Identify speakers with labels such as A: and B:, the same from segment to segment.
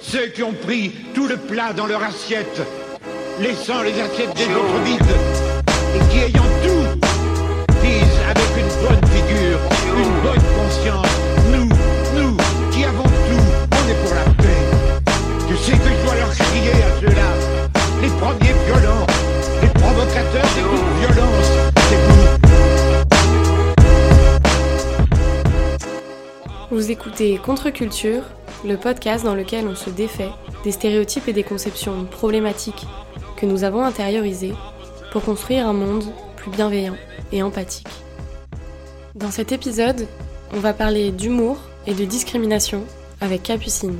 A: Ceux qui ont pris tout le plat dans leur assiette, laissant les assiettes des autres vides, et qui ayant tout, disent avec une bonne figure, une bonne conscience, nous, nous, qui avons tout, on est pour la paix. Je sais que je dois leur crier à ceux-là, les premiers violents, les provocateurs de toute violence, c'est vous.
B: Vous écoutez Contre-Culture, le podcast dans lequel on se défait des stéréotypes et des conceptions problématiques que nous avons intériorisées pour construire un monde plus bienveillant et empathique. Dans cet épisode, on va parler d'humour et de discrimination avec Capucine.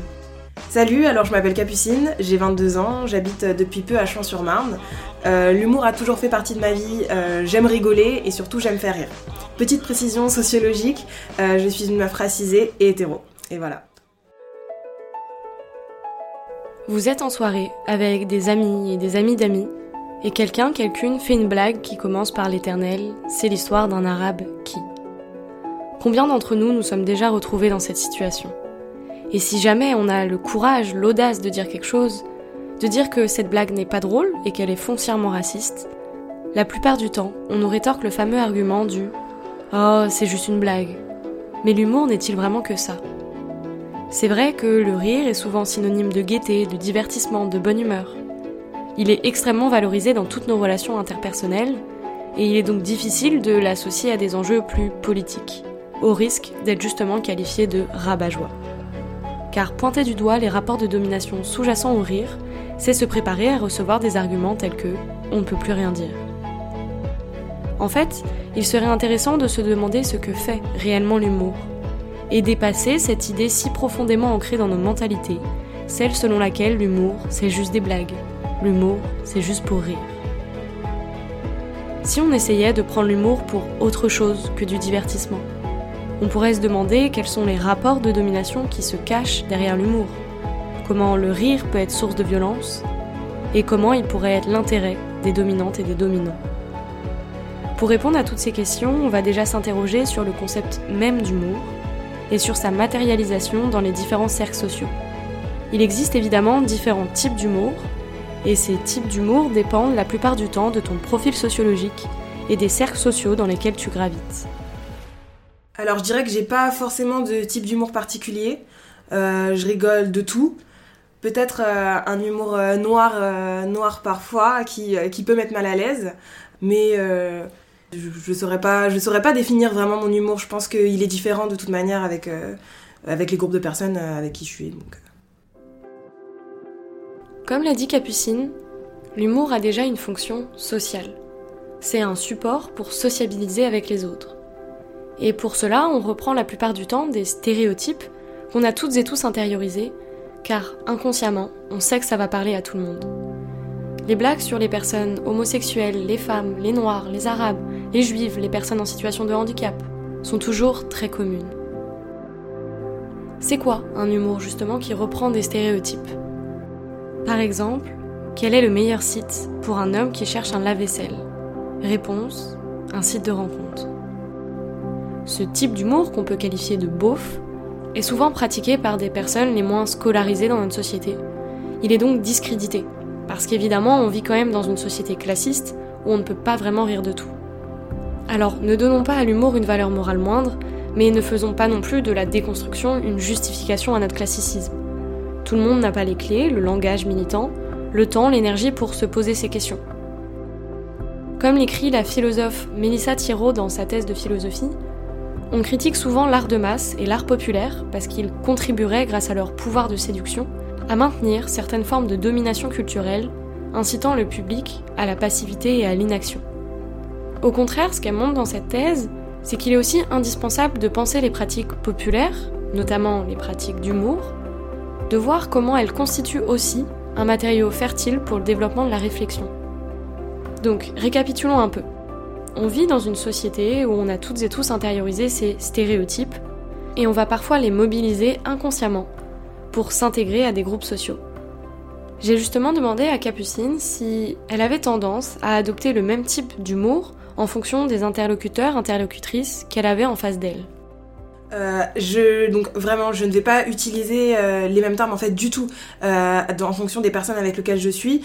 C: Salut, alors je m'appelle Capucine, j'ai 22 ans, j'habite depuis peu à Champs-sur-Marne. Euh, L'humour a toujours fait partie de ma vie, euh, j'aime rigoler et surtout j'aime faire rire. Petite précision sociologique, euh, je suis une meuf racisée et hétéro. Et voilà.
B: Vous êtes en soirée avec des amis et des amis d'amis, et quelqu'un, quelqu'une fait une blague qui commence par l'éternel, c'est l'histoire d'un arabe qui. Combien d'entre nous nous sommes déjà retrouvés dans cette situation? Et si jamais on a le courage, l'audace de dire quelque chose, de dire que cette blague n'est pas drôle et qu'elle est foncièrement raciste, la plupart du temps, on nous rétorque le fameux argument du Oh, c'est juste une blague. Mais l'humour n'est-il vraiment que ça? C'est vrai que le rire est souvent synonyme de gaieté, de divertissement, de bonne humeur. Il est extrêmement valorisé dans toutes nos relations interpersonnelles, et il est donc difficile de l'associer à des enjeux plus politiques, au risque d'être justement qualifié de rabat-joie. Car pointer du doigt les rapports de domination sous-jacents au rire, c'est se préparer à recevoir des arguments tels que on ne peut plus rien dire. En fait, il serait intéressant de se demander ce que fait réellement l'humour, et dépasser cette idée si profondément ancrée dans nos mentalités, celle selon laquelle l'humour, c'est juste des blagues, l'humour, c'est juste pour rire. Si on essayait de prendre l'humour pour autre chose que du divertissement, on pourrait se demander quels sont les rapports de domination qui se cachent derrière l'humour, comment le rire peut être source de violence, et comment il pourrait être l'intérêt des dominantes et des dominants. Pour répondre à toutes ces questions, on va déjà s'interroger sur le concept même d'humour et sur sa matérialisation dans les différents cercles sociaux. Il existe évidemment différents types d'humour, et ces types d'humour dépendent la plupart du temps de ton profil sociologique et des cercles sociaux dans lesquels tu gravites.
C: Alors je dirais que j'ai pas forcément de type d'humour particulier. Euh, je rigole de tout. Peut-être euh, un humour euh, noir, noir parfois, qui peut mettre mal à l'aise. Mais euh, je, je saurais pas, définir vraiment mon humour. Je pense qu'il est différent de toute manière avec, euh, les groupes de personnes euh, avec qui je suis. Donc.
B: Comme l'a dit Capucine, l'humour a déjà une fonction sociale. C'est un support pour sociabiliser avec les autres. Et pour cela, on reprend la plupart du temps des stéréotypes qu'on a toutes et tous intériorisés, car inconsciemment, on sait que ça va parler à tout le monde. Les blagues sur les personnes homosexuelles, les femmes, les noirs, les arabes, les juives, les personnes en situation de handicap sont toujours très communes. C'est quoi un humour justement qui reprend des stéréotypes? Par exemple, quel est le meilleur site pour un homme qui cherche un lave-vaisselle? Réponse un site de rencontre. Ce type d'humour qu'on peut qualifier de beauf est souvent pratiqué par des personnes les moins scolarisées dans notre société. Il est donc discrédité, parce qu'évidemment on vit quand même dans une société classiste où on ne peut pas vraiment rire de tout. Alors ne donnons pas à l'humour une valeur morale moindre, mais ne faisons pas non plus de la déconstruction une justification à notre classicisme. Tout le monde n'a pas les clés, le langage militant, le temps, l'énergie pour se poser ces questions. Comme l'écrit la philosophe Mélissa Thiraud dans sa thèse de philosophie, on critique souvent l'art de masse et l'art populaire parce qu'ils contribueraient, grâce à leur pouvoir de séduction, à maintenir certaines formes de domination culturelle, incitant le public à la passivité et à l'inaction. Au contraire, ce qu'elle montre dans cette thèse, c'est qu'il est aussi indispensable de penser les pratiques populaires, notamment les pratiques d'humour, de voir comment elles constituent aussi un matériau fertile pour le développement de la réflexion. Donc, récapitulons un peu. On vit dans une société où on a toutes et tous intériorisé ces stéréotypes, et on va parfois les mobiliser inconsciemment pour s'intégrer à des groupes sociaux. J'ai justement demandé à Capucine si elle avait tendance à adopter le même type d'humour en fonction des interlocuteurs, interlocutrices qu'elle avait en face d'elle.
C: euh, je donc vraiment je ne vais pas utiliser euh, les mêmes termes en fait du tout euh, en fonction des personnes avec lesquelles je suis.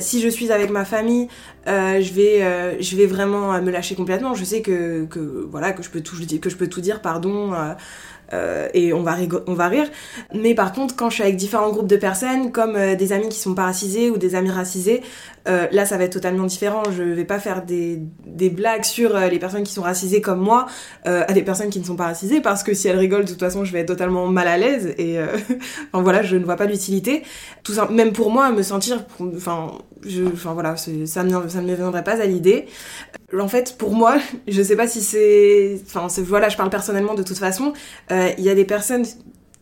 C: Si je suis avec ma famille, je vais je vais vraiment me lâcher complètement. Je sais que, que voilà que je peux tout que je peux tout dire pardon. Euh, et on va, on va rire. Mais par contre, quand je suis avec différents groupes de personnes, comme euh, des amis qui sont pas racisés ou des amis racisés, euh, là, ça va être totalement différent. Je vais pas faire des, des blagues sur les personnes qui sont racisées comme moi à des personnes qui ne sont pas racisées, parce que si elles rigolent, de toute façon, je vais être totalement mal à l'aise. Et enfin voilà, je ne vois pas l'utilité. Tout même pour moi, me sentir, enfin, enfin voilà, ça ne me viendrait pas à l'idée. En fait, pour moi, je sais pas si c'est, enfin, voilà, je parle personnellement de toute façon. Euh, il y a des personnes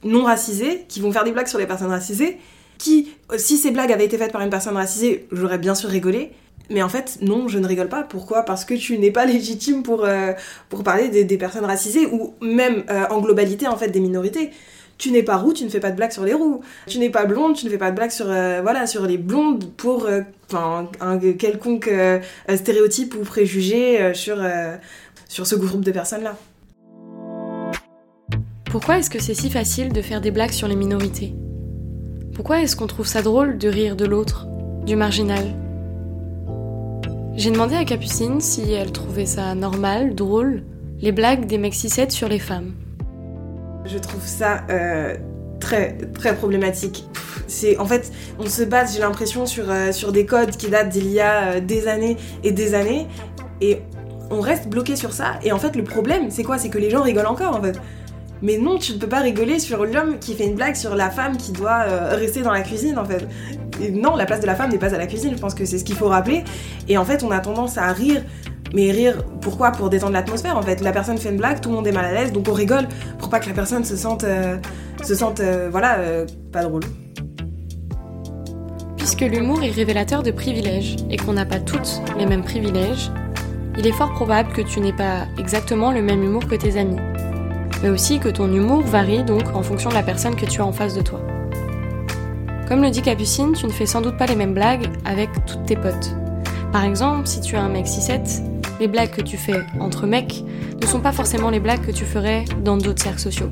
C: non racisées qui vont faire des blagues sur les personnes racisées. Qui, si ces blagues avaient été faites par une personne racisée, j'aurais bien sûr rigolé. Mais en fait, non, je ne rigole pas. Pourquoi? Parce que tu n'es pas légitime pour, euh, pour parler des, personnes racisées ou même euh, en globalité en fait des minorités tu n'es pas roux, tu ne fais pas de blagues sur les roux. Tu n'es pas blonde, tu ne fais pas de blagues sur, euh, voilà, sur les blondes pour euh, un quelconque euh, stéréotype ou préjugé sur, sur ce groupe de personnes-là.
B: Pourquoi est-ce que c'est si facile de faire des blagues sur les minorités? Pourquoi est-ce qu'on trouve ça drôle de rire de l'autre, du marginal? J'ai demandé à Capucine si elle trouvait ça normal, drôle, les blagues des 6 sur les femmes.
C: Je trouve ça euh, très très problématique. C'est en fait, on se base, j'ai l'impression, sur, euh, sur des codes qui datent d'il y a euh, des années et des années, et on reste bloqué sur ça. Et en fait, le problème, c'est quoi? C'est que les gens rigolent encore en fait. Mais non, tu ne peux pas rigoler sur l'homme qui fait une blague sur la femme qui doit rester dans la cuisine en fait. Non, la place de la femme n'est pas à la cuisine, je pense que c'est ce qu'il faut rappeler. Et en fait, on a tendance à rire mais rire, pourquoi? Pour détendre l'atmosphère en fait. La personne fait une blague, tout le monde est mal à l'aise, donc on rigole pour pas que la personne se sente, euh, se sente euh, voilà, euh, pas drôle.
B: Puisque l'humour est révélateur de privilèges et qu'on n'a pas toutes les mêmes privilèges, il est fort probable que tu n'aies pas exactement le même humour que tes amis. Mais aussi que ton humour varie donc en fonction de la personne que tu as en face de toi. Comme le dit Capucine, tu ne fais sans doute pas les mêmes blagues avec toutes tes potes. Par exemple, si tu as un mec 6-7, les blagues que tu fais entre mecs ne sont pas forcément les blagues que tu ferais dans d'autres cercles sociaux.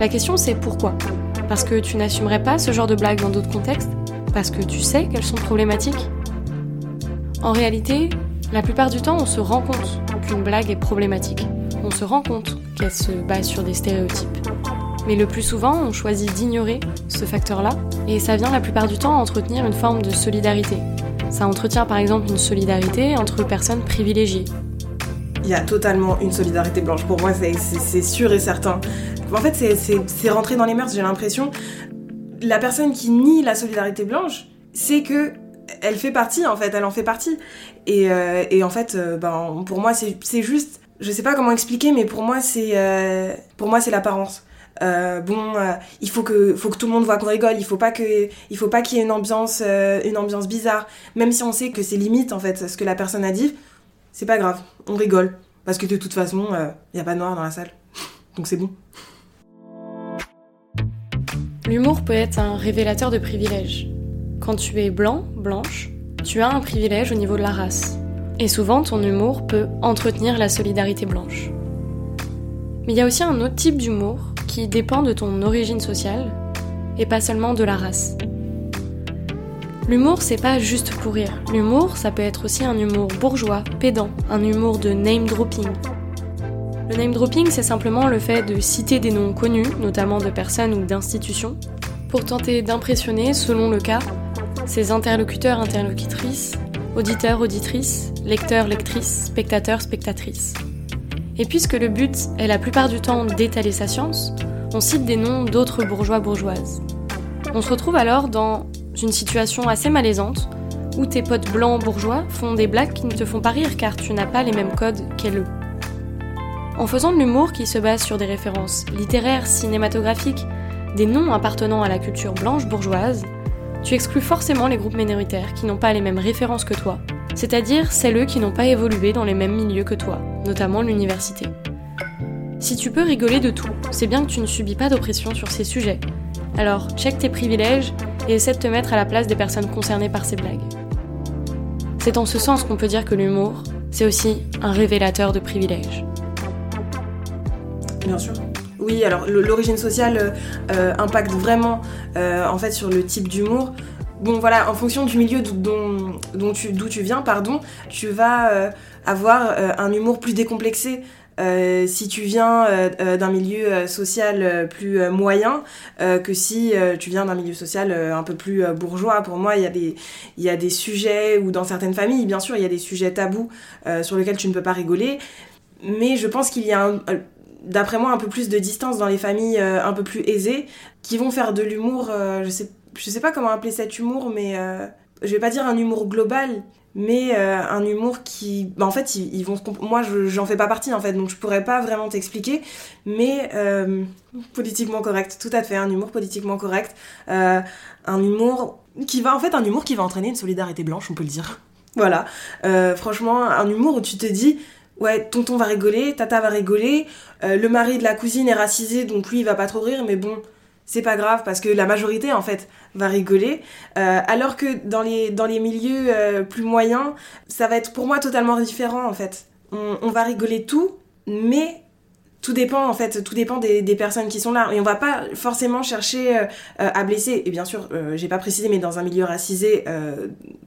B: La question c'est pourquoi? Parce que tu n'assumerais pas ce genre de blagues dans d'autres contextes? Parce que tu sais qu'elles sont problématiques? En réalité, la plupart du temps, on se rend compte qu'une blague est problématique. On se rend compte qu'elle se base sur des stéréotypes. Mais le plus souvent, on choisit d'ignorer ce facteur-là, et ça vient la plupart du temps entretenir une forme de solidarité, ça entretient par exemple une solidarité entre personnes privilégiées.
C: Il y a totalement une solidarité blanche. Pour moi, c'est sûr et certain. En fait, c'est rentré dans les mœurs, j'ai l'impression. La personne qui nie la solidarité blanche, c'est que elle fait partie, en fait, elle en fait partie. Et, euh, en fait, euh, ben, pour moi, c'est juste, je sais pas comment expliquer, mais pour moi, c'est euh, pour moi, c'est l'apparence. Euh, bon, euh, il faut que, tout le monde voit qu'on rigole. Il faut pas faut pas qu'il y ait une ambiance, euh, une ambiance bizarre. Même si on sait que c'est limite en fait ce que la personne a dit, c'est pas grave. On rigole parce que de toute façon, il y a pas de noir dans la salle, donc c'est bon.
B: L'humour peut être un révélateur de privilèges. Quand tu es blanc, blanche, tu as un privilège au niveau de la race. Et souvent, ton humour peut entretenir la solidarité blanche. Mais il y a aussi un autre type d'humour qui dépend de ton origine sociale et pas seulement de la race. L'humour, c'est pas juste pour rire. L'humour, ça peut être aussi un humour bourgeois, pédant, un humour de name dropping. Le name dropping, c'est simplement le fait de citer des noms connus, notamment de personnes ou d'institutions, pour tenter d'impressionner, selon le cas, ses interlocuteurs, interlocutrices, auditeurs, auditrices, lecteurs, lectrices, spectateurs, spectatrices. Et puisque le but est la plupart du temps d'étaler sa science, on cite des noms d'autres bourgeois bourgeoises. On se retrouve alors dans une situation assez malaisante où tes potes blancs bourgeois font des blagues qui ne te font pas rire car tu n'as pas les mêmes codes qu'elles. En faisant de l'humour qui se base sur des références littéraires, cinématographiques, des noms appartenant à la culture blanche bourgeoise, tu exclus forcément les groupes minoritaires qui n'ont pas les mêmes références que toi, c'est-à-dire celles qui n'ont pas évolué dans les mêmes milieux que toi, notamment l'université. Si tu peux rigoler de tout, c'est bien que tu ne subis pas d'oppression sur ces sujets. Alors, check tes privilèges et essaie de te mettre à la place des personnes concernées par ces blagues. C'est en ce sens qu'on peut dire que l'humour, c'est aussi un révélateur de privilèges.
C: Bien sûr. Oui, alors l'origine sociale impacte vraiment en fait sur le type d'humour. Bon voilà, en fonction du milieu d'où tu, viens, pardon, tu vas avoir un humour plus décomplexé. Euh, si tu viens euh, euh, d'un milieu social plus moyen que si tu viens d'un milieu social un peu plus bourgeois. Pour moi, il y, a des, y a des sujets, ou dans certaines familles, bien sûr, il y a des sujets tabous sur lesquels tu ne peux pas rigoler. Mais je pense qu'il y a, d'après moi, un peu plus de distance dans les familles un peu plus aisées qui vont faire de l'humour, je sais, je sais pas comment appeler cet humour, mais je vais pas dire un humour global, mais euh, un humour qui bah, en fait ils, vont moi j'en fais pas partie en fait donc je pourrais pas vraiment t'expliquer mais euh, politiquement correct tout à fait un humour politiquement correct euh, un humour qui va en fait un humour qui va entraîner une solidarité blanche on peut le dire. Voilà. Franchement un humour où tu te dis ouais tonton va rigoler tata va rigoler le mari de la cousine est racisé donc lui il va pas trop rire mais bon c'est pas grave parce que la majorité en fait va rigoler. Euh, alors que dans les dans les milieux euh, plus moyens ça va être pour moi totalement différent en fait. On, va rigoler tout mais tout dépend en fait. Tout dépend des, personnes qui sont là. Et on va pas forcément chercher euh, à blesser. Et bien sûr j'ai pas précisé mais dans un milieu racisé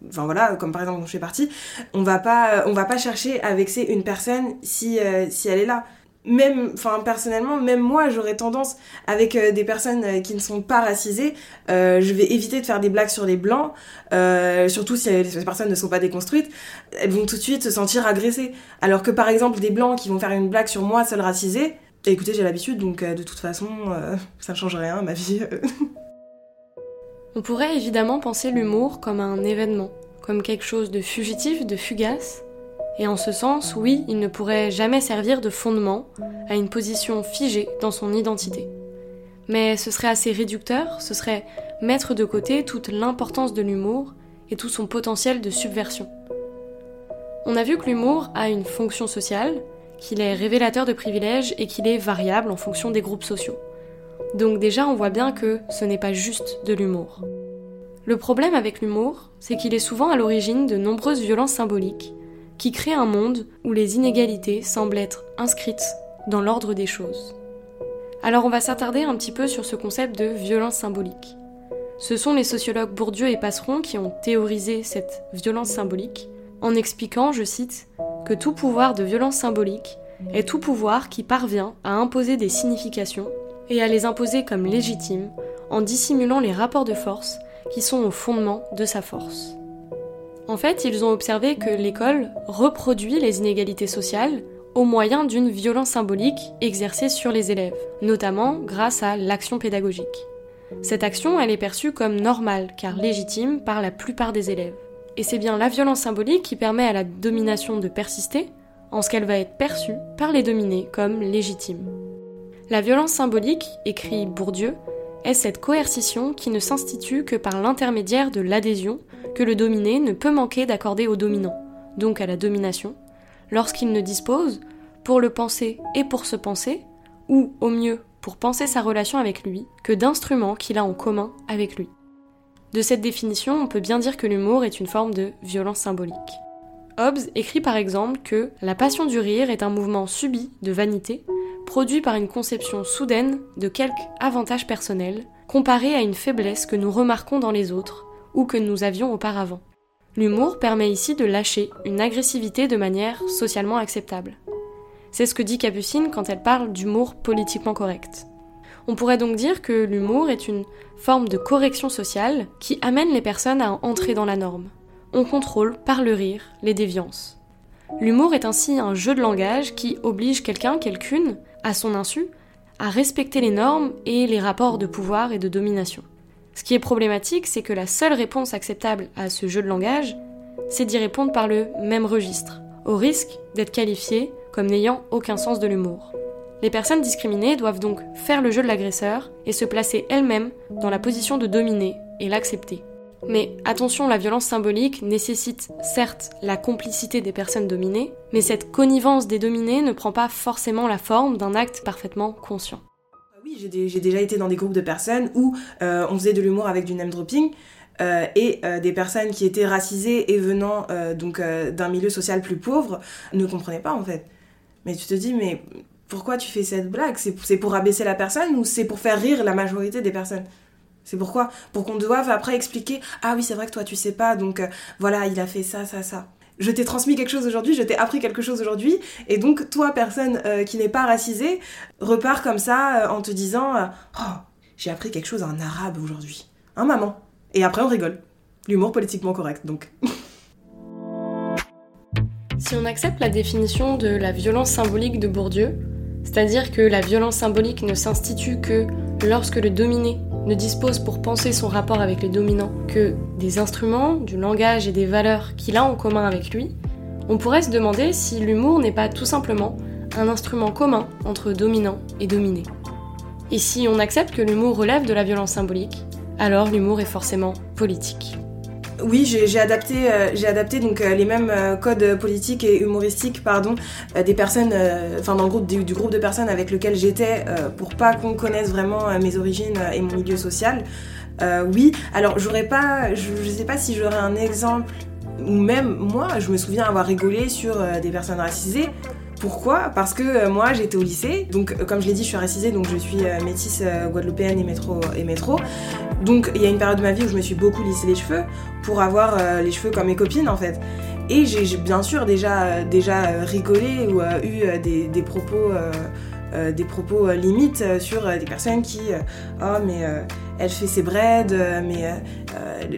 C: enfin voilà comme par exemple dont je fais partie on va pas on va pas chercher à vexer une personne si si elle est là même, enfin personnellement, même moi, j'aurais tendance avec euh, des personnes euh, qui ne sont pas racisées, euh, je vais éviter de faire des blagues sur les blancs, surtout si les personnes ne sont pas déconstruites, elles vont tout de suite se sentir agressées. Alors que par exemple des blancs qui vont faire une blague sur moi, seule racisée, écoutez, j'ai l'habitude, donc de toute façon, ça ne change rien à ma vie.
B: On pourrait évidemment penser l'humour comme un événement, comme quelque chose de fugitif, de fugace et en ce sens, oui, il ne pourrait jamais servir de fondement à une position figée dans son identité. Mais ce serait assez réducteur, ce serait mettre de côté toute l'importance de l'humour et tout son potentiel de subversion. On a vu que l'humour a une fonction sociale, qu'il est révélateur de privilèges et qu'il est variable en fonction des groupes sociaux. Donc déjà, on voit bien que ce n'est pas juste de l'humour. Le problème avec l'humour, c'est qu'il est souvent à l'origine de nombreuses violences symboliques, qui crée un monde où les inégalités semblent être inscrites dans l'ordre des choses. Alors on va s'attarder un petit peu sur ce concept de violence symbolique. Ce sont les sociologues Bourdieu et Passeron qui ont théorisé cette violence symbolique en expliquant, je cite, que tout pouvoir de violence symbolique est tout pouvoir qui parvient à imposer des significations et à les imposer comme légitimes en dissimulant les rapports de force qui sont au fondement de sa force. En fait, ils ont observé que l'école reproduit les inégalités sociales au moyen d'une violence symbolique exercée sur les élèves, notamment grâce à l'action pédagogique. Cette action, elle est perçue comme normale, car légitime par la plupart des élèves. Et c'est bien la violence symbolique qui permet à la domination de persister, en ce qu'elle va être perçue par les dominés comme légitime. La violence symbolique, écrit Bourdieu, est cette coercition qui ne s'institue que par l'intermédiaire de l'adhésion que le dominé ne peut manquer d'accorder au dominant, donc à la domination, lorsqu'il ne dispose, pour le penser et pour se penser, ou au mieux pour penser sa relation avec lui, que d'instruments qu'il a en commun avec lui. De cette définition, on peut bien dire que l'humour est une forme de violence symbolique. Hobbes écrit par exemple que la passion du rire est un mouvement subi de vanité, produit par une conception soudaine de quelque avantage personnel, comparé à une faiblesse que nous remarquons dans les autres, ou que nous avions auparavant. L'humour permet ici de lâcher une agressivité de manière socialement acceptable. C'est ce que dit Capucine quand elle parle d'humour politiquement correct. On pourrait donc dire que l'humour est une forme de correction sociale qui amène les personnes à entrer dans la norme. On contrôle par le rire les déviances. L'humour est ainsi un jeu de langage qui oblige quelqu'un, quelqu'une, à son insu, à respecter les normes et les rapports de pouvoir et de domination. Ce qui est problématique, c'est que la seule réponse acceptable à ce jeu de langage, c'est d'y répondre par le même registre, au risque d'être qualifié comme n'ayant aucun sens de l'humour. Les personnes discriminées doivent donc faire le jeu de l'agresseur et se placer elles-mêmes dans la position de dominer et l'accepter. Mais attention, la violence symbolique nécessite certes la complicité des personnes dominées, mais cette connivence des dominés ne prend pas forcément la forme d'un acte parfaitement conscient
C: j'ai déjà été dans des groupes de personnes où euh, on faisait de l'humour avec du name dropping. Euh, et euh, des personnes qui étaient racisées et venant donc d'un milieu social plus pauvre ne comprenaient pas en fait. Mais tu te dis mais pourquoi tu fais cette blague? C'est pour abaisser la personne ou c'est pour faire rire la majorité des personnes? C'est pourquoi? Pour qu'on doive après expliquer Ah oui, c'est vrai que toi tu sais pas, donc euh, voilà, il a fait ça, ça, ça. Je t'ai transmis quelque chose aujourd'hui, je t'ai appris quelque chose aujourd'hui, et donc toi, personne euh, qui n'est pas racisée, repart comme ça euh, en te disant Oh, j'ai appris quelque chose en arabe aujourd'hui. Hein, maman Et après, on rigole. L'humour politiquement correct, donc.
B: si on accepte la définition de la violence symbolique de Bourdieu, c'est-à-dire que la violence symbolique ne s'institue que lorsque le dominé ne dispose pour penser son rapport avec les dominants que des instruments, du langage et des valeurs qu'il a en commun avec lui, on pourrait se demander si l'humour n'est pas tout simplement un instrument commun entre dominant et dominé. Et si on accepte que l'humour relève de la violence symbolique, alors l'humour est forcément politique.
C: Oui, j'ai adapté, euh, j'ai adapté donc euh, les mêmes euh, codes politiques et humoristiques, pardon, des personnes, enfin dans le groupe du, groupe de personnes avec lequel j'étais, pour pas qu'on connaisse vraiment mes origines et mon milieu social. oui, alors j'aurais pas, je, je sais pas si j'aurais un exemple ou même moi, je me souviens avoir rigolé sur des personnes racisées. Pourquoi Parce que moi j'étais au lycée, donc comme je l'ai dit, je suis racisée, donc je suis métisse guadeloupéenne et métro et métro. Donc il y a une période de ma vie où je me suis beaucoup lissé les cheveux pour avoir euh, les cheveux comme mes copines en fait. Et j'ai bien sûr déjà, euh, rigolé ou euh, eu des, propos, des propos limites sur des personnes qui oh mais elle fait ses braids mais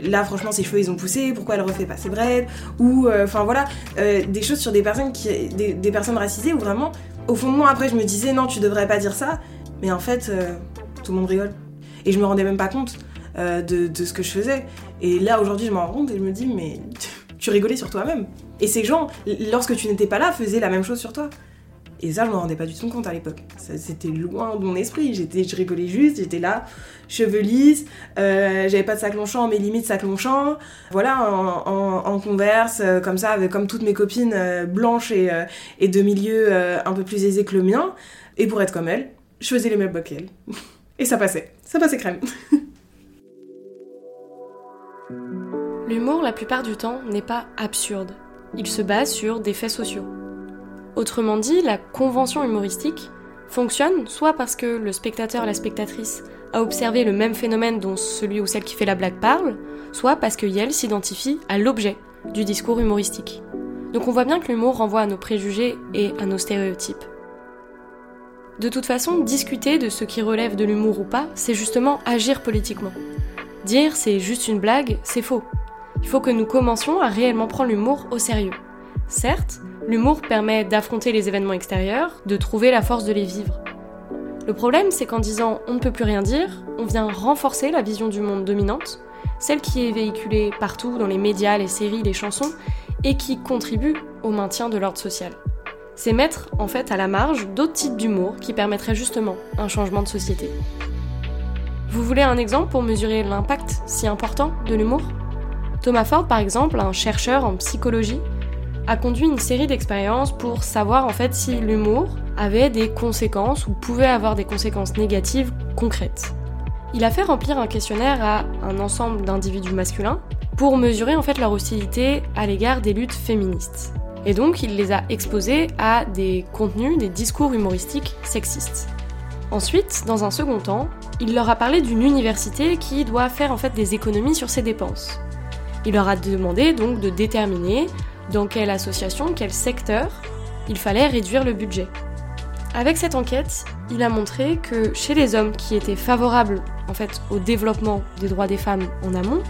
C: là franchement ses cheveux ils ont poussé pourquoi elle refait pas ses braids? Ou enfin voilà des choses sur des personnes qui des, des, personnes racisées où vraiment au fond de moi après je me disais non tu devrais pas dire ça mais en fait tout le monde rigole et je me rendais même pas compte euh, de, ce que je faisais. Et là, aujourd'hui, je m'en rends compte et je me dis, mais tu rigolais sur toi-même. Et ces gens, lorsque tu n'étais pas là, faisaient la même chose sur toi. Et ça, je me rendais pas du tout compte à l'époque. C'était loin de mon esprit. J'étais, je rigolais juste, j'étais là, cheveux lisses, euh, j'avais pas de sac longchamp, mais limite sac longchamp. Voilà, en, converse, euh, comme ça, avec, comme toutes mes copines blanches et, de milieu un peu plus aisés que le mien. Et pour être comme elles, je faisais les mêmes qu'elles. et ça passait. Ça passait crème.
B: L'humour, la plupart du temps, n'est pas absurde. Il se base sur des faits sociaux. Autrement dit, la convention humoristique fonctionne soit parce que le spectateur, la spectatrice, a observé le même phénomène dont celui ou celle qui fait la blague parle, soit parce que Yel s'identifie à l'objet du discours humoristique. Donc on voit bien que l'humour renvoie à nos préjugés et à nos stéréotypes. De toute façon, discuter de ce qui relève de l'humour ou pas, c'est justement agir politiquement. Dire c'est juste une blague, c'est faux. Il faut que nous commencions à réellement prendre l'humour au sérieux. Certes, l'humour permet d'affronter les événements extérieurs, de trouver la force de les vivre. Le problème, c'est qu'en disant on ne peut plus rien dire, on vient renforcer la vision du monde dominante, celle qui est véhiculée partout dans les médias, les séries, les chansons, et qui contribue au maintien de l'ordre social. C'est mettre en fait à la marge d'autres types d'humour qui permettraient justement un changement de société. Vous voulez un exemple pour mesurer l'impact si important de l'humour? Thomas Ford, par exemple, un chercheur en psychologie, a conduit une série d'expériences pour savoir en fait si l'humour avait des conséquences ou pouvait avoir des conséquences négatives concrètes. Il a fait remplir un questionnaire à un ensemble d'individus masculins pour mesurer en fait leur hostilité à l'égard des luttes féministes. Et donc il les a exposés à des contenus, des discours humoristiques sexistes. Ensuite, dans un second temps, il leur a parlé d'une université qui doit faire en fait des économies sur ses dépenses. Il leur a demandé donc de déterminer dans quelle association, quel secteur il fallait réduire le budget. Avec cette enquête, il a montré que chez les hommes qui étaient favorables en fait au développement des droits des femmes en amont,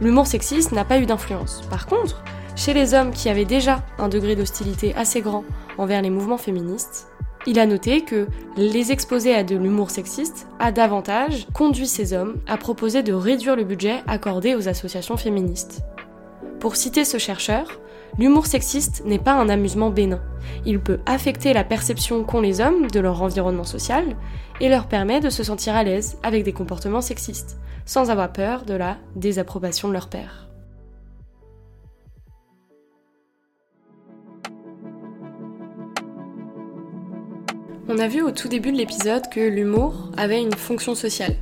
B: l'humour sexiste n'a pas eu d'influence. Par contre, chez les hommes qui avaient déjà un degré d'hostilité assez grand envers les mouvements féministes, il a noté que les exposer à de l'humour sexiste a davantage conduit ces hommes à proposer de réduire le budget accordé aux associations féministes. Pour citer ce chercheur, l'humour sexiste n'est pas un amusement bénin. Il peut affecter la perception qu'ont les hommes de leur environnement social et leur permet de se sentir à l'aise avec des comportements sexistes, sans avoir peur de la désapprobation de leur père. On a vu au tout début de l'épisode que l'humour avait une fonction sociale,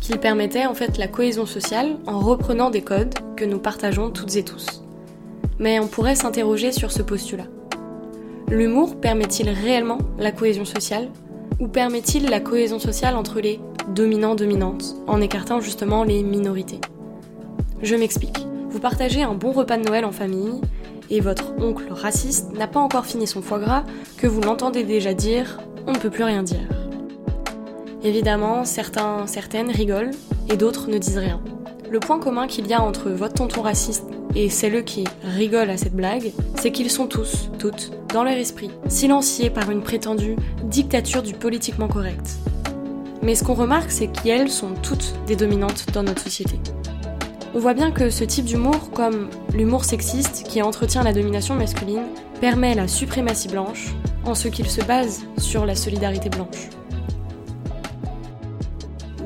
B: qu'il permettait en fait la cohésion sociale en reprenant des codes que nous partageons toutes et tous. Mais on pourrait s'interroger sur ce postulat. L'humour permet-il réellement la cohésion sociale? Ou permet-il la cohésion sociale entre les dominants-dominantes, en écartant justement les minorités? Je m'explique. Vous partagez un bon repas de Noël en famille, et votre oncle raciste n'a pas encore fini son foie gras que vous l'entendez déjà dire on ne peut plus rien dire. Évidemment, certains, certaines rigolent et d'autres ne disent rien. Le point commun qu'il y a entre votre tonton raciste et celles qui rigolent à cette blague, c'est qu'ils sont tous, toutes, dans leur esprit, silenciés par une prétendue dictature du politiquement correct. Mais ce qu'on remarque, c'est qu'elles sont toutes des dominantes dans notre société. On voit bien que ce type d'humour, comme l'humour sexiste qui entretient la domination masculine, permet la suprématie blanche en ce qu'il se base sur la solidarité blanche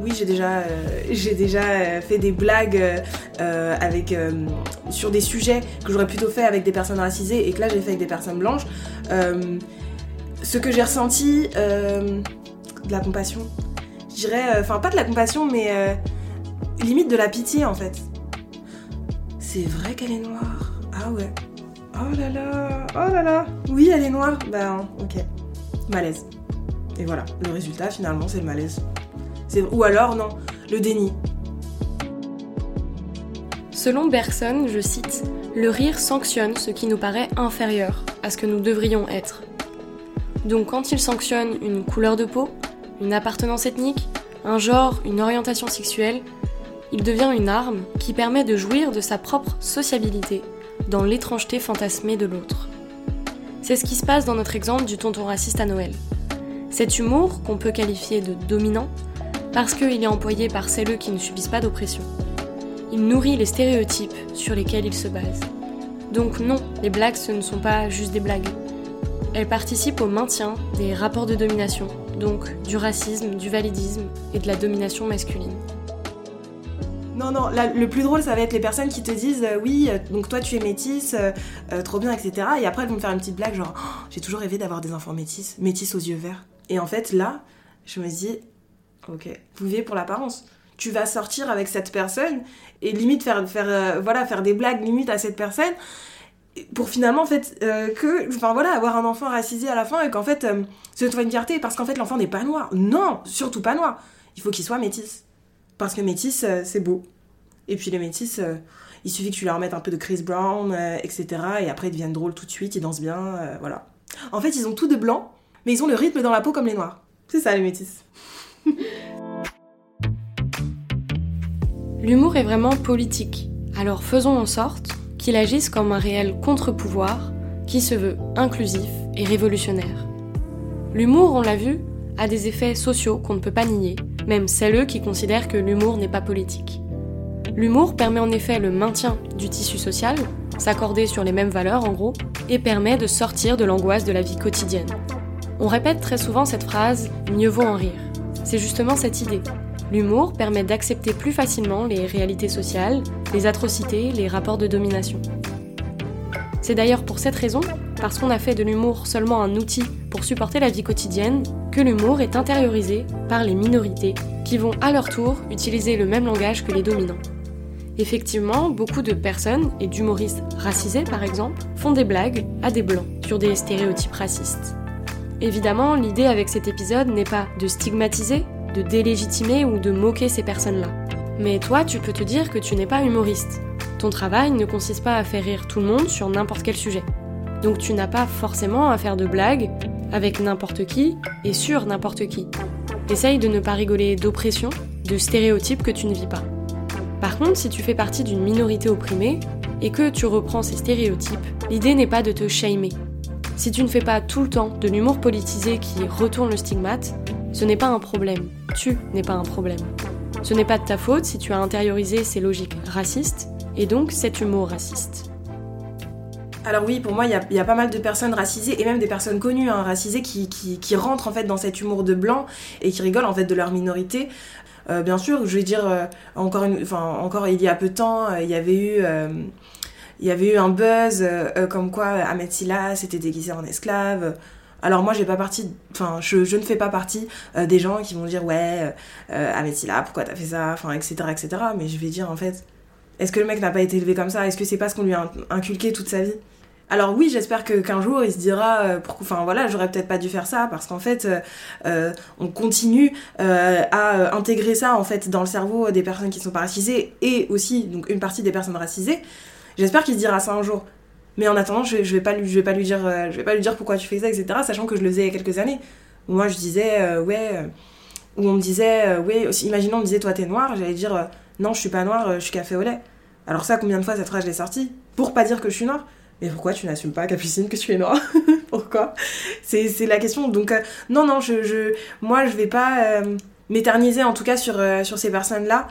C: oui, j'ai déjà, euh, j'ai déjà euh, fait des blagues euh, avec, sur des sujets que j'aurais plutôt fait avec des personnes racisées et que là j'ai fait avec des personnes blanches. ce que j'ai ressenti, de la compassion, je dirais, enfin pas de la compassion, mais limite de la pitié en fait. C'est vrai qu'elle est noire. Ah ouais. Oh là là, oh là là. Oui, elle est noire. Ben ok. Malaise. Et voilà, le résultat finalement c'est le malaise. Ou alors, non, le déni.
B: Selon Bergson, je cite, Le rire sanctionne ce qui nous paraît inférieur à ce que nous devrions être. Donc quand il sanctionne une couleur de peau, une appartenance ethnique, un genre, une orientation sexuelle, il devient une arme qui permet de jouir de sa propre sociabilité dans l'étrangeté fantasmée de l'autre. C'est ce qui se passe dans notre exemple du tonton raciste à Noël. Cet humour, qu'on peut qualifier de dominant, parce qu'il est employé par celles qui ne subissent pas d'oppression. Nourrit les stéréotypes sur lesquels il se base. Donc non, les blagues ce ne sont pas juste des blagues. Elles participent au maintien des rapports de domination, donc du racisme, du validisme et de la domination masculine.
C: Non, non, le plus drôle, ça va être les personnes qui te disent euh, oui, euh, donc toi tu es métisse, euh, trop bien, etc. Et après elles vont me faire une petite blague genre oh, j'ai toujours rêvé d'avoir des enfants métisses, métisses aux yeux verts. Et en fait là, je me dis Ok. Vous vivez pour l'apparence. Tu vas sortir avec cette personne et limite faire, faire, euh, voilà, faire des blagues limite à cette personne pour finalement en fait euh, que enfin voilà avoir un enfant racisé à la fin et qu'en fait euh, ce soit une fierté parce qu'en fait l'enfant n'est pas noir. Non surtout pas noir. Il faut qu'il soit métis parce que métis c'est beau. Et puis les métis il suffit que tu leur mettes un peu de Chris Brown etc et après ils deviennent drôles tout de suite ils dansent bien voilà. En fait ils ont tout de blanc mais ils ont le rythme dans la peau comme les noirs. C'est ça les métis
B: L'humour est vraiment politique, alors faisons en sorte qu'il agisse comme un réel contre-pouvoir qui se veut inclusif et révolutionnaire. L'humour, on l'a vu, a des effets sociaux qu'on ne peut pas nier, même celles qui considèrent que l'humour n'est pas politique. L'humour permet en effet le maintien du tissu social, s'accorder sur les mêmes valeurs en gros, et permet de sortir de l'angoisse de la vie quotidienne. On répète très souvent cette phrase ⁇ mieux vaut en rire ⁇ c'est justement cette idée. L'humour permet d'accepter plus facilement les réalités sociales, les atrocités, les rapports de domination. C'est d'ailleurs pour cette raison, parce qu'on a fait de l'humour seulement un outil pour supporter la vie quotidienne, que l'humour est intériorisé par les minorités qui vont à leur tour utiliser le même langage que les dominants. Effectivement, beaucoup de personnes, et d'humoristes racisés par exemple, font des blagues à des blancs sur des stéréotypes racistes. Évidemment, l'idée avec cet épisode n'est pas de stigmatiser, de délégitimer ou de moquer ces personnes-là. Mais toi, tu peux te dire que tu n'es pas humoriste. Ton travail ne consiste pas à faire rire tout le monde sur n'importe quel sujet. Donc tu n'as pas forcément à faire de blagues avec n'importe qui et sur n'importe qui. Essaye de ne pas rigoler d'oppression, de stéréotypes que tu ne vis pas. Par contre, si tu fais partie d'une minorité opprimée et que tu reprends ces stéréotypes, l'idée n'est pas de te shamer, si tu ne fais pas tout le temps de l'humour politisé qui retourne le stigmate, ce n'est pas un problème. Tu n'es pas un problème. Ce n'est pas de ta faute si tu as intériorisé ces logiques racistes et donc cet humour raciste.
C: Alors oui, pour moi, il y, a pas mal de personnes racisées et même des personnes connues, hein, racisées, qui, rentrent en fait dans cet humour de blanc et qui rigolent en fait de leur minorité. Euh, bien sûr, je vais dire, euh, encore, une, encore il y a peu de temps, euh, il y avait eu un buzz comme quoi Ahmed Silla s'était déguisé en esclave. Alors moi, je, ne fais pas partie euh, des gens qui vont dire ouais, Ahmed Silla, pourquoi t'as fait ça, enfin, etc., etc. Mais je vais dire en fait, est-ce que le mec n'a pas été élevé comme ça? Est-ce que c'est pas ce qu'on lui a inculqué toute sa vie? Alors oui, j'espère que qu'un jour il se dira, euh, enfin voilà, j'aurais peut-être pas dû faire ça parce qu'en fait, euh, on continue à intégrer ça en fait dans le cerveau des personnes qui sont pas racisées et aussi donc une partie des personnes racisées. J'espère qu'il se dira ça un jour. Mais en attendant, je, je vais pas lui, je vais pas lui dire, je vais pas lui dire pourquoi tu fais ça, etc. Sachant que je le faisais il y a quelques années. Où moi je disais ouais, où on me disait ouais, imaginons on me disait toi t'es noir, j'allais dire non je suis pas noir, je suis café au lait. Alors ça, combien de fois cette phrase je l'ai sortie Pour pas dire que je suis noire? Mais pourquoi tu n'assumes pas, Capucine, que tu es noire? Pourquoi? C'est, la question. Donc, euh, non, non, je, je, moi, je vais pas euh, m'éterniser, en tout cas, sur, euh, sur ces personnes-là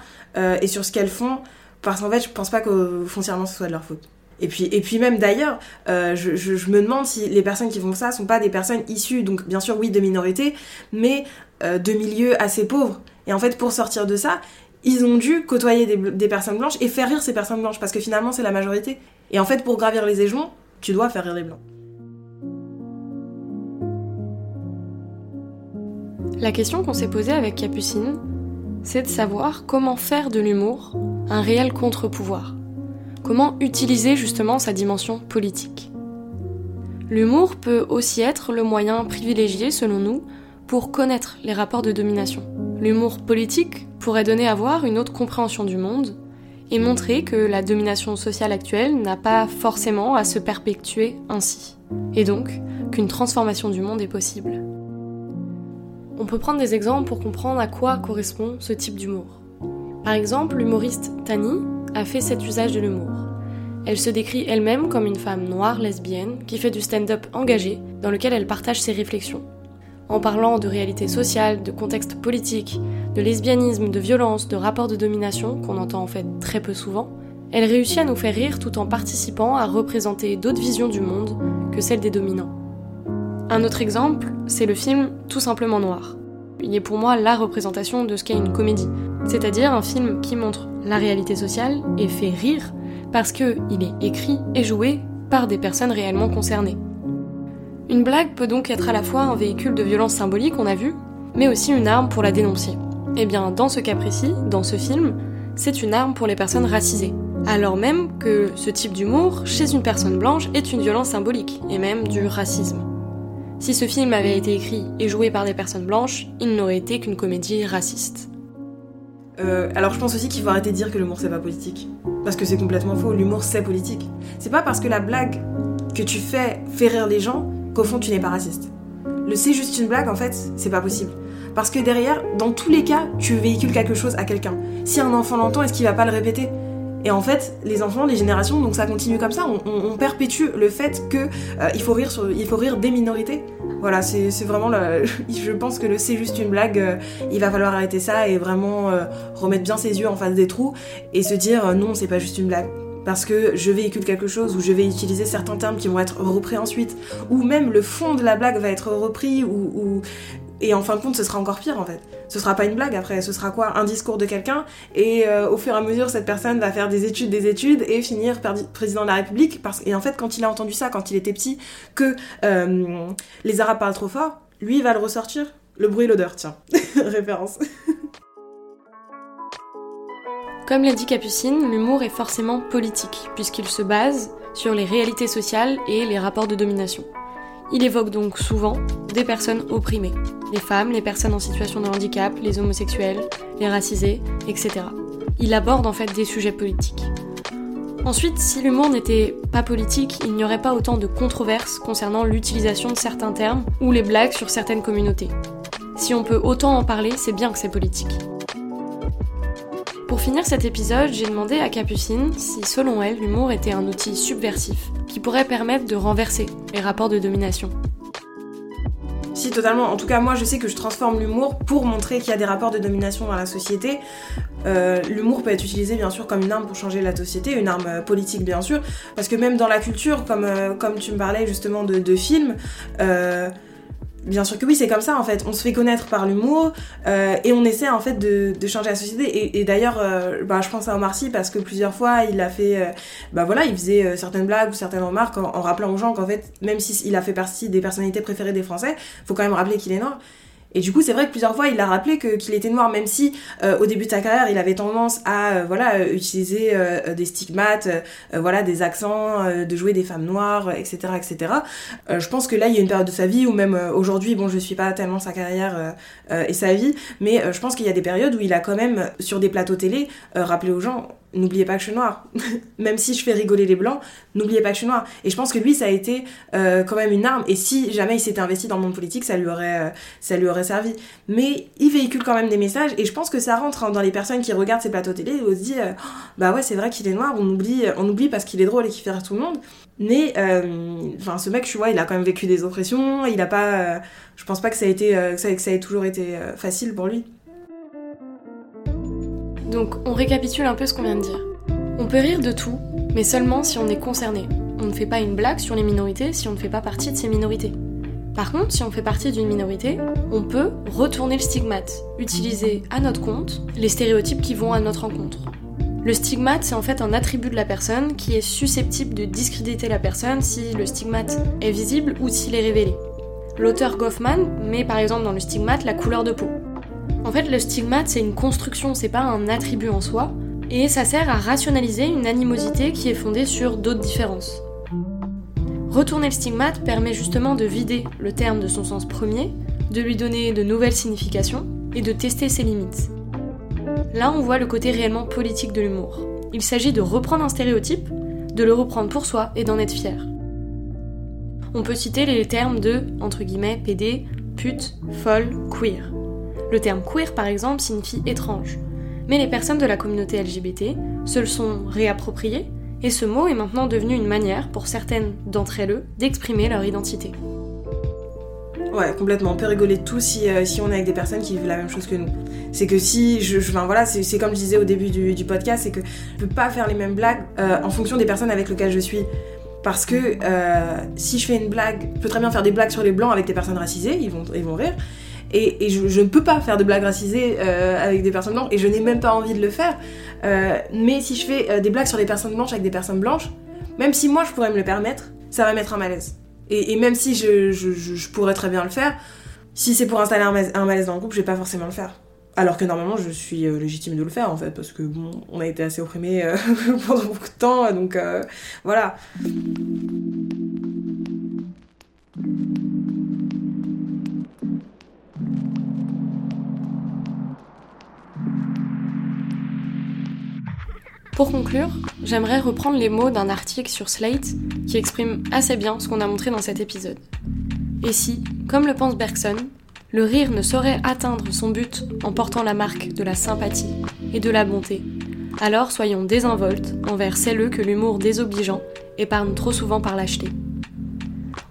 C: et sur ce qu'elles font, parce qu'en fait, je pense pas que foncièrement ce soit de leur faute. Et puis, même d'ailleurs, je, je, me demande si les personnes qui font ça sont pas des personnes issues, donc bien sûr, oui, de minorités, mais de milieux assez pauvres. Et en fait, pour sortir de ça, ils ont dû côtoyer des, des, personnes blanches et faire rire ces personnes blanches parce que finalement c'est la majorité. Et en fait, pour gravir les échelons, tu dois faire rire les blancs.
B: La question qu'on s'est posée avec Capucine, c'est de savoir comment faire de l'humour un réel contre-pouvoir. Comment utiliser justement sa dimension politique? L'humour peut aussi être le moyen privilégié, selon nous, pour connaître les rapports de domination. L'humour politique pourrait donner à voir une autre compréhension du monde et montrer que la domination sociale actuelle n'a pas forcément à se perpétuer ainsi, et donc qu'une transformation du monde est possible. On peut prendre des exemples pour comprendre à quoi correspond ce type d'humour. Par exemple, l'humoriste Tani a fait cet usage de l'humour. Elle se décrit elle-même comme une femme noire lesbienne qui fait du stand-up engagé dans lequel elle partage ses réflexions en parlant de réalité sociale, de contexte politique, de lesbianisme, de violence, de rapports de domination, qu'on entend en fait très peu souvent, elle réussit à nous faire rire tout en participant à représenter d'autres visions du monde que celles des dominants. Un autre exemple, c'est le film Tout simplement noir. Il est pour moi la représentation de ce qu'est une comédie, c'est-à-dire un film qui montre la réalité sociale et fait rire parce qu'il est écrit et joué par des personnes réellement concernées. Une blague peut donc être à la fois un véhicule de violence symbolique, on a vu, mais aussi une arme pour la dénoncer. Eh bien, dans ce cas précis, dans ce film, c'est une arme pour les personnes racisées. Alors même que ce type d'humour, chez une personne blanche, est une violence symbolique, et même du racisme. Si ce film avait été écrit et joué par des personnes blanches, il n'aurait été qu'une comédie raciste.
C: Euh, alors je pense aussi qu'il faut arrêter de dire que l'humour c'est pas politique. Parce que c'est complètement faux, l'humour c'est politique. C'est pas parce que la blague que tu fais fait rire les gens qu'au fond tu n'es pas raciste. Le c'est juste une blague, en fait, c'est pas possible. Parce que derrière, dans tous les cas, tu véhicules quelque chose à quelqu'un. Si un enfant l'entend, est-ce qu'il va pas le répéter? Et en fait, les enfants, les générations, donc ça continue comme ça. On, perpétue le fait que euh, il faut rire faut rire des minorités. Voilà, c'est vraiment le. Je pense que le c'est juste une blague. Euh, il va falloir arrêter ça et vraiment euh, remettre bien ses yeux en face des trous et se dire non, c'est pas juste une blague parce que je véhicule quelque chose ou je vais utiliser certains termes qui vont être repris ensuite, ou même le fond de la blague va être repris, ou, et en fin de compte ce sera encore pire en fait. Ce sera pas une blague après, ce sera quoi? Un discours de quelqu'un, et euh, au fur et à mesure cette personne va faire des études, des études, et finir président de la République, parce et en fait quand il a entendu ça, quand il était petit, que euh, les Arabes parlent trop fort, lui va le ressortir. Le bruit et l'odeur, tiens, référence.
B: Comme l'a dit Capucine, l'humour est forcément politique, puisqu'il se base sur les réalités sociales et les rapports de domination. Il évoque donc souvent des personnes opprimées, les femmes, les personnes en situation de handicap, les homosexuels, les racisés, etc. Il aborde en fait des sujets politiques. Ensuite, si l'humour n'était pas politique, il n'y aurait pas autant de controverses concernant l'utilisation de certains termes ou les blagues sur certaines communautés. Si on peut autant en parler, c'est bien que c'est politique. Pour finir cet épisode, j'ai demandé à Capucine si, selon elle, l'humour était un outil subversif qui pourrait permettre de renverser les rapports de domination.
C: Si, totalement. En tout cas, moi, je sais que je transforme l'humour pour montrer qu'il y a des rapports de domination dans la société. Euh, l'humour peut être utilisé, bien sûr, comme une arme pour changer la société, une arme euh, politique, bien sûr. Parce que même dans la culture, comme, euh, tu me parlais justement de, de films, Bien sûr que oui, c'est comme ça en fait. On se fait connaître par l'humour euh, et on essaie en fait de, de changer la société. Et, d'ailleurs, euh, bah, je pense à Omar Sy parce que plusieurs fois il a fait, euh, bah voilà, il faisait certaines blagues ou certaines remarques en, rappelant aux gens qu'en fait, même s'il a fait partie des personnalités préférées des Français, faut quand même rappeler qu'il est noir. Et du coup, c'est vrai que plusieurs fois, il a rappelé qu'il était noir, même si euh, au début de sa carrière, il avait tendance à euh, voilà euh, utiliser des stigmates, voilà des accents, de jouer des femmes noires, etc., etc. je pense que là, il y a une période de sa vie où même aujourd'hui, bon, je suis pas tellement sa carrière et sa vie, mais je pense qu'il y a des périodes où il a quand même sur des plateaux télé rappelé aux gens n'oubliez pas que je suis noire. même si je fais rigoler les blancs, n'oubliez pas que je suis noire. Et je pense que lui, ça a été euh, quand même une arme. Et si jamais il s'était investi dans le monde politique, ça lui aurait, euh, ça lui aurait servi. Mais il véhicule quand même des messages. Et je pense que ça rentre hein, dans les personnes qui regardent ces plateaux télé et se disent, euh, bah ouais, c'est vrai qu'il est noir. On oublie, on oublie parce qu'il est drôle et qu'il fait rire tout le monde. Mais, enfin, ce mec, tu vois, il a quand même vécu des oppressions. Il a pas, je pense pas que ça a été, ça, que ça ait toujours été facile pour lui.
B: Donc on récapitule un peu ce qu'on vient de dire. On peut rire de tout, mais seulement si on est concerné. On ne fait pas une blague sur les minorités si on ne fait pas partie de ces minorités. Par contre, si on fait partie d'une minorité, on peut retourner le stigmate, utiliser à notre compte les stéréotypes qui vont à notre encontre. Le stigmate, c'est en fait un attribut de la personne qui est susceptible de discréditer la personne si le stigmate est visible ou s'il est révélé. L'auteur Goffman met par exemple dans le stigmate la couleur de peau. En fait, le stigmate, c'est une construction, c'est pas un attribut en soi, et ça sert à rationaliser une animosité qui est fondée sur d'autres différences. Retourner le stigmate permet justement de vider le terme de son sens premier, de lui donner de nouvelles significations et de tester ses limites. Là, on voit le côté réellement politique de l'humour. Il s'agit de reprendre un stéréotype, de le reprendre pour soi et d'en être fier. On peut citer les termes de, entre guillemets, PD, pute, folle, queer. Le terme queer, par exemple, signifie étrange. Mais les personnes de la communauté LGBT se le sont réappropriées, et ce mot est maintenant devenu une manière, pour certaines d'entre elles, d'exprimer leur identité.
C: Ouais, complètement. On peut rigoler tout si, euh, si on est avec des personnes qui vivent la même chose que nous. C'est que si, je, enfin voilà, c'est comme je disais au début du, podcast, c'est que je peux pas faire les mêmes blagues euh, en fonction des personnes avec lesquelles je suis. Parce que euh, si je fais une blague, je peux très bien faire des blagues sur les blancs avec des personnes racisées, ils vont, ils vont rire. Et, je, ne peux pas faire de blagues racisées euh, avec des personnes blanches, et je n'ai même pas envie de le faire. Euh, mais si je fais euh, des blagues sur des personnes blanches avec des personnes blanches, même si moi je pourrais me le permettre, ça va mettre un malaise. Et, même si je, pourrais très bien le faire, si c'est pour installer un, malaise dans le groupe, je vais pas forcément le faire. Alors que normalement, je suis légitime de le faire en fait, parce que bon, on a été assez opprimés pendant beaucoup de temps, donc voilà.
B: Pour conclure, j'aimerais reprendre les mots d'un article sur Slate qui exprime assez bien ce qu'on a montré dans cet épisode. Et si, comme le pense Bergson, le rire ne saurait atteindre son but en portant la marque de la sympathie et de la bonté, alors soyons désinvoltes envers celles que l'humour désobligeant épargne trop souvent par lâcheté.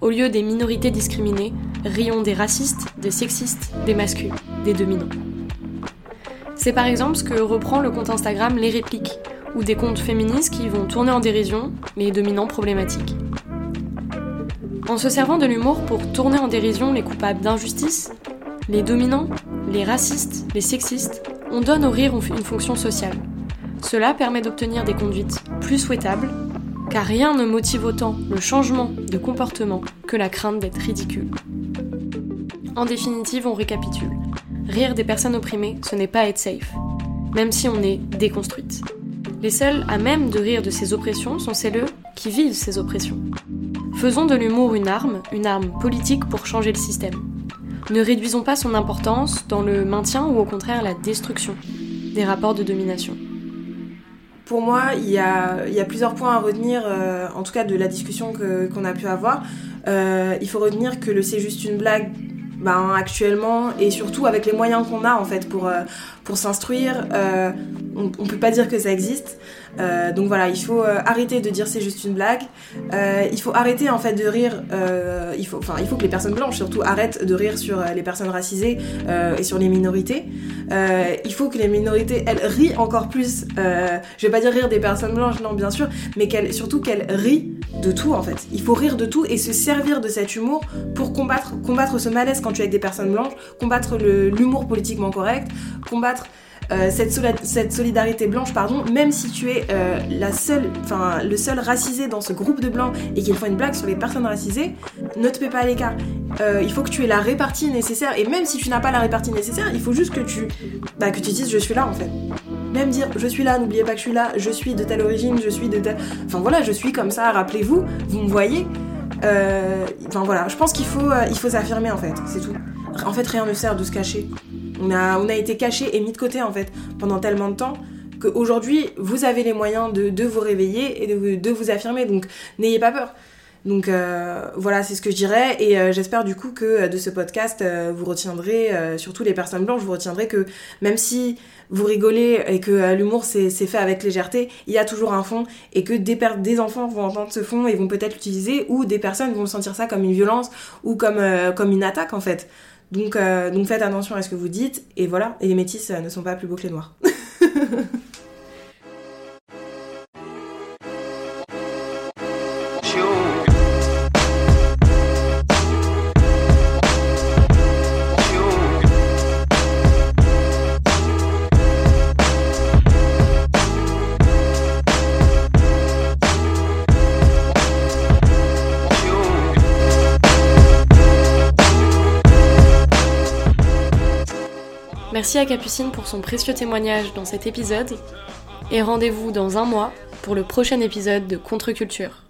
B: Au lieu des minorités discriminées, rions des racistes, des sexistes, des masculins, des dominants. C'est par exemple ce que reprend le compte Instagram Les Répliques, ou des comptes féministes qui vont tourner en dérision les dominants problématiques. En se servant de l'humour pour tourner en dérision les coupables d'injustice, les dominants, les racistes, les sexistes, on donne au rire une fonction sociale. Cela permet d'obtenir des conduites plus souhaitables, car rien ne motive autant le changement de comportement que la crainte d'être ridicule. En définitive, on récapitule. Rire des personnes opprimées, ce n'est pas être safe, même si on est déconstruite. Les seuls à même de rire de ces oppressions sont celles qui vivent ces oppressions. Faisons de l'humour une arme, une arme politique pour changer le système. Ne réduisons pas son importance dans le maintien ou au contraire la destruction des rapports de domination.
C: Pour moi, il y a, plusieurs points à retenir, euh, en tout cas de la discussion qu'on a pu avoir. Euh, il faut retenir que c'est juste une blague ben, actuellement et surtout avec les moyens qu'on a en fait pour, euh, pour s'instruire, euh, on, on, peut pas dire que ça existe. Euh, donc voilà, il faut arrêter de dire c'est juste une blague. il faut arrêter en fait de rire. il faut, enfin, il faut que les personnes blanches surtout arrêtent de rire sur les personnes racisées et sur les minorités. il faut que les minorités elles rient encore plus. je vais pas dire rire des personnes blanches, non bien sûr, mais qu'elles, surtout qu'elles rient de tout en fait. Il faut rire de tout et se servir de cet humour pour combattre, combattre ce malaise quand tu es avec des personnes blanches, combattre l'humour politiquement correct, combattre euh, cette, solidarité blanche, pardon, même si tu es euh, la seule, enfin le seul racisé dans ce groupe de blancs et qu'ils font une blague sur les personnes racisées, ne te fais pas à l'écart. euh, il faut que tu aies la répartie nécessaire. Et même si tu n'as pas la répartie nécessaire, il faut juste que tu, bah, que tu dises je suis là en fait. Même dire je suis là, n'oubliez pas que je suis là, je suis de telle origine, je suis de telle. Enfin voilà, je suis comme ça, rappelez-vous, vous me voyez. Enfin voilà, je pense qu'il faut, il faut s'affirmer en fait, c'est tout. En fait, rien ne sert de se cacher. On a, été caché et mis de côté en fait pendant tellement de temps qu'aujourd'hui vous avez les moyens de, vous réveiller et de, vous affirmer. Donc n'ayez pas peur. Donc euh, voilà, c'est ce que je dirais et euh, j'espère du coup que euh, de ce podcast vous retiendrez, surtout les personnes blanches, vous retiendrez que même si vous rigolez et que l'humour c'est fait avec légèreté, il y a toujours un fond et que des, des enfants vont entendre ce fond et vont peut-être l'utiliser ou des personnes vont sentir ça comme une violence ou comme une attaque en fait. Donc, donc faites attention à ce que vous dites et voilà, et les métis ne sont pas plus beaux que les noirs.
B: Merci à Capucine pour son précieux témoignage dans cet épisode et rendez-vous dans un mois pour le prochain épisode de Contre-Culture.